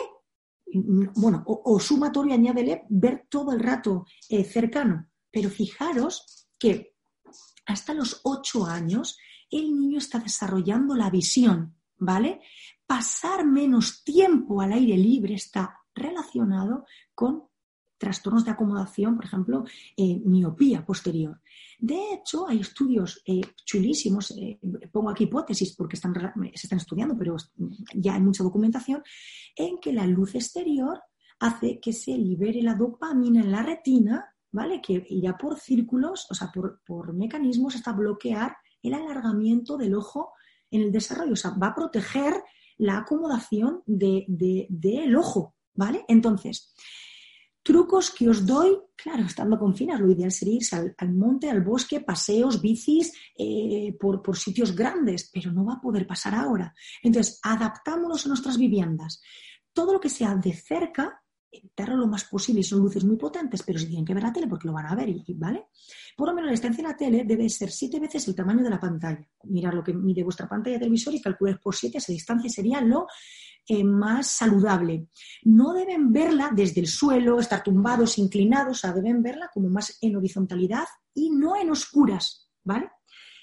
S1: bueno, o, sumatorio, añádele, ver todo el rato eh, cercano. Pero fijaros que hasta los ocho años el niño está desarrollando la visión, ¿vale? Pasar menos tiempo al aire libre está relacionado con trastornos de acomodación, por ejemplo, eh, miopía posterior. De hecho, hay estudios eh, chulísimos, eh, pongo aquí hipótesis porque están, se están estudiando, pero ya hay mucha documentación, en que la luz exterior hace que se libere la dopamina en la retina, ¿vale? Que irá por círculos, o sea, por, por mecanismos hasta bloquear el alargamiento del ojo en el desarrollo, o sea, va a proteger la acomodación del ojo, ¿vale? Entonces, trucos que os doy, claro, estando con finas, lo ideal sería irse al, monte, al bosque, paseos, bicis, eh, por, por, sitios grandes, pero no va a poder pasar ahora. Entonces, adaptámonos a nuestras viviendas. Todo lo que sea de cerca, evitarlo lo más posible, son luces muy potentes, pero si tienen que ver la tele porque lo van a ver, ¿vale? Por lo menos la distancia de la tele debe ser siete veces el tamaño de la pantalla. Mirar lo que mide vuestra pantalla televisor y calcular por siete esa distancia sería lo eh, más saludable. No deben verla desde el suelo, estar tumbados, inclinados, o sea, deben verla como más en horizontalidad y no en oscuras, ¿vale?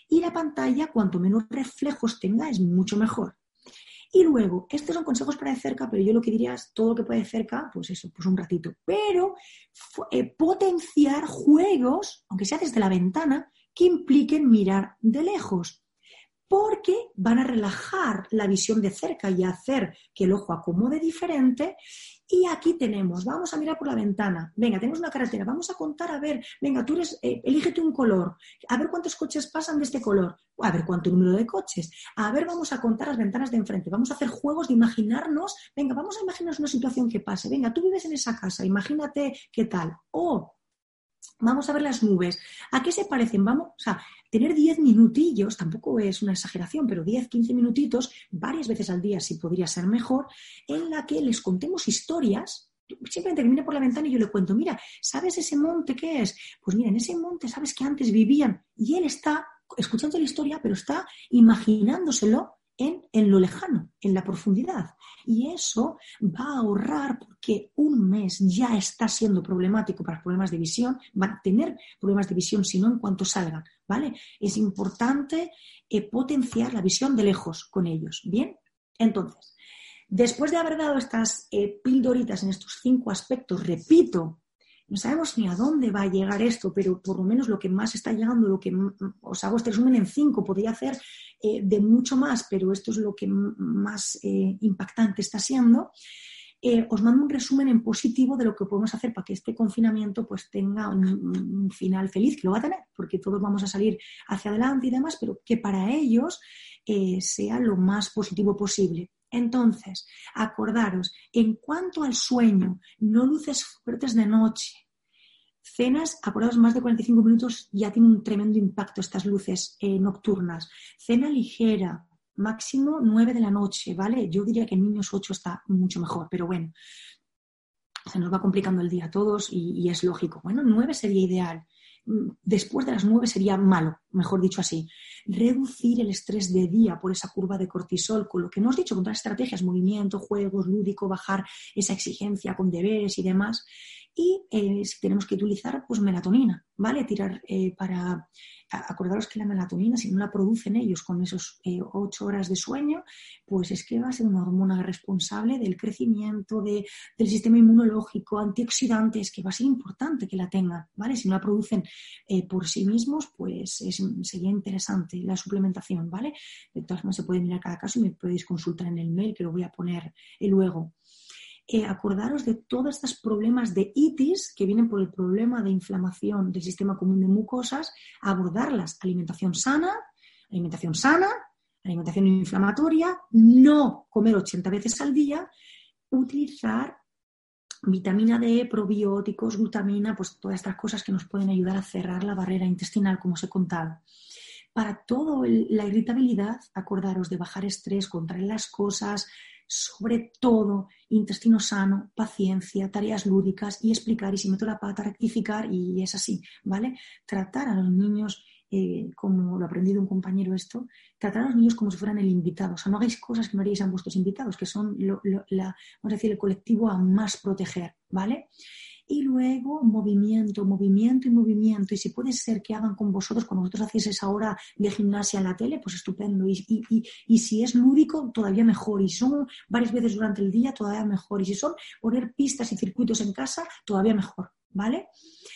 S1: Y la pantalla, cuanto menos reflejos tenga, es mucho mejor. Y luego, estos son consejos para de cerca, pero yo lo que diría es todo lo que puede de cerca, pues eso, pues un ratito. Pero eh, potenciar juegos, aunque sea desde la ventana, que impliquen mirar de lejos. porque van a relajar la visión de cerca y hacer que el ojo acomode diferente. Y aquí tenemos, vamos a mirar por la ventana, venga, tenemos una carretera, vamos a contar, a ver, venga, tú eh, elígete un color, a ver cuántos coches pasan de este color, a ver cuánto número de coches, a ver, vamos a contar las ventanas de enfrente, vamos a hacer juegos de imaginarnos, venga, vamos a imaginarnos una situación que pase, venga, tú vives en esa casa, imagínate qué tal, o Vamos a ver las nubes. ¿A qué se parecen? Vamos, o sea, tener 10 minutillos, tampoco es una exageración, pero 10, 15 minutitos, varias veces al día, si podría ser mejor, en la que les contemos historias. Simplemente que por la ventana y yo le cuento, mira, ¿sabes ese monte qué es? Pues mira, en ese monte sabes que antes vivían y él está escuchando la historia, pero está imaginándoselo en, lo lejano, en la profundidad. Y eso va a ahorrar porque un mes ya está siendo problemático para problemas de visión, van a tener problemas de visión si no en cuanto salgan, ¿vale? Es importante eh, potenciar la visión de lejos con ellos, ¿bien? Entonces, después de haber dado estas eh, pildoritas en estos cinco aspectos, repito, no sabemos ni a dónde va a llegar esto, pero por lo menos lo que más está llegando, lo que os hago este resumen en cinco, podría hacer eh, de mucho más, pero esto es lo que más eh, impactante está siendo. Eh, os mando un resumen en positivo de lo que podemos hacer para que este confinamiento pues tenga un, final feliz, que lo va a tener, porque todos vamos a salir hacia adelante y demás, pero que para ellos sea lo más positivo posible. Entonces, acordaros, en cuanto al sueño, no luces fuertes de noche. Cenas, acordaos, más de 45 minutos ya tiene un tremendo impacto estas luces eh, nocturnas. Cena ligera, máximo 9 de la noche, ¿vale? Yo diría que en niños 8 está mucho mejor, pero bueno, se nos va complicando el día a todos y, y es lógico. Bueno, 9 sería ideal después de las nueve sería malo, mejor dicho así. Reducir el estrés de día por esa curva de cortisol, con lo que hemos dicho, con todas las estrategias, movimiento, juegos, lúdico, bajar esa exigencia con deberes y demás. Y eh, si tenemos que utilizar, pues melatonina, ¿vale? Tirar eh, para acordaros que la melatonina, si no la producen ellos con esos eh, ocho horas de sueño, pues es que va a ser una hormona responsable del crecimiento del sistema inmunológico, antioxidantes, que va a ser importante que la tengan, ¿vale? Si no la producen eh, por sí mismos, pues sería interesante la suplementación, ¿vale? De todas formas, se puede mirar cada caso y me podéis consultar en el mail que lo voy a poner luego. Acordaros de todos estos problemas de itis que vienen por el problema de inflamación del sistema común de mucosas, abordarlas. Alimentación sana, alimentación sana, alimentación inflamatoria, no comer 80 veces al día, utilizar vitamina D, probióticos, glutamina, pues todas estas cosas que nos pueden ayudar a cerrar la barrera intestinal, como os he contado. Para toda la irritabilidad, acordaros de bajar estrés, contraer las cosas, sobre todo intestino sano, paciencia, tareas lúdicas y explicar y si meto la pata, rectificar y es así, ¿vale? Tratar a los niños, eh, como lo ha aprendido un compañero esto, tratar a los niños como si fueran el invitado. O sea, no hagáis cosas que no haríais a vuestros invitados, que son la, vamos a decir, el colectivo a más proteger, ¿vale? Y luego movimiento, movimiento y movimiento. Y si puede ser que hagan con vosotros, cuando vosotros hacéis esa hora de gimnasia en la tele, pues estupendo. Y, y, si es lúdico, todavía mejor. Y son varias veces durante el día, todavía mejor. Y si son poner pistas y circuitos en casa, todavía mejor. ¿Vale?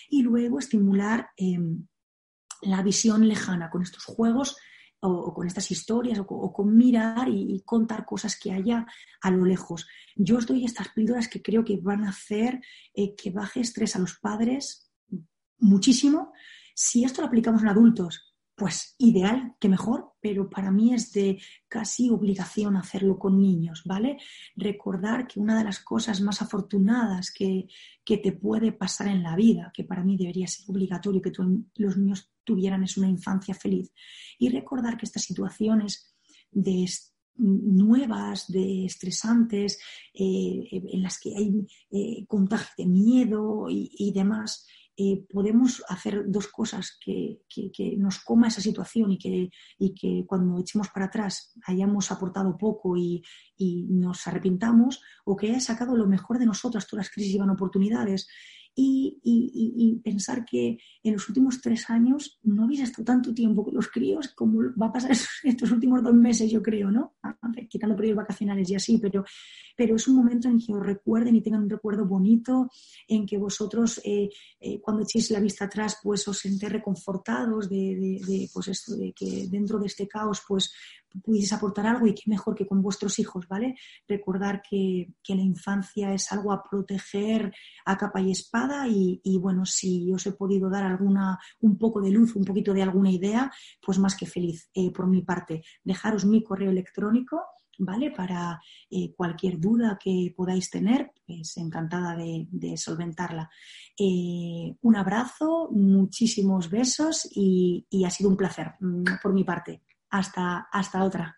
S1: Y luego estimular em, la visión lejana con estos juegos o, con estas historias o, con mirar y, contar cosas que haya a lo lejos. Yo os doy estas píldoras que creo que van a hacer eh, que baje estrés a los padres muchísimo. Si esto lo aplicamos en adultos, pues ideal, que mejor, pero para mí es de casi obligación hacerlo con niños, ¿vale? Recordar que una de las cosas más afortunadas que, que te puede pasar en la vida, que para mí debería ser obligatorio que los niños tuvieran es una infancia feliz, y recordar que estas situaciones de nuevas, de estresantes, eh, en las que hay eh, contagio de miedo y demás, eh, podemos hacer dos cosas, que, nos coma esa situación y que, que, cuando echemos para atrás hayamos aportado poco y, nos arrepintamos, o que haya sacado lo mejor de nosotros, todas las crisis llevan oportunidades. Y, pensar que en los últimos tres años no habéis estado tanto tiempo con los críos como va a pasar estos últimos dos meses, yo creo, ¿no? quitando periodos vacacionales y así, pero, pero es un momento en que os recuerden y tengan un recuerdo bonito, en que vosotros eh, eh, cuando echéis la vista atrás pues os sentéis reconfortados de, pues esto, de que dentro de este caos pues pudieseis aportar algo y qué mejor que con vuestros hijos, ¿vale? Recordar que, la infancia es algo a proteger a capa y espada y, bueno, si os he podido dar alguna, un poco de luz, un poquito de alguna idea, pues más que feliz eh, por mi parte. Dejaros mi correo electrónico. ¿Vale? Para eh, cualquier duda que podáis tener, pues encantada de, solventarla. Eh, un abrazo, muchísimos besos y, y ha sido un placer mm, por mi parte. Hasta, hasta otra.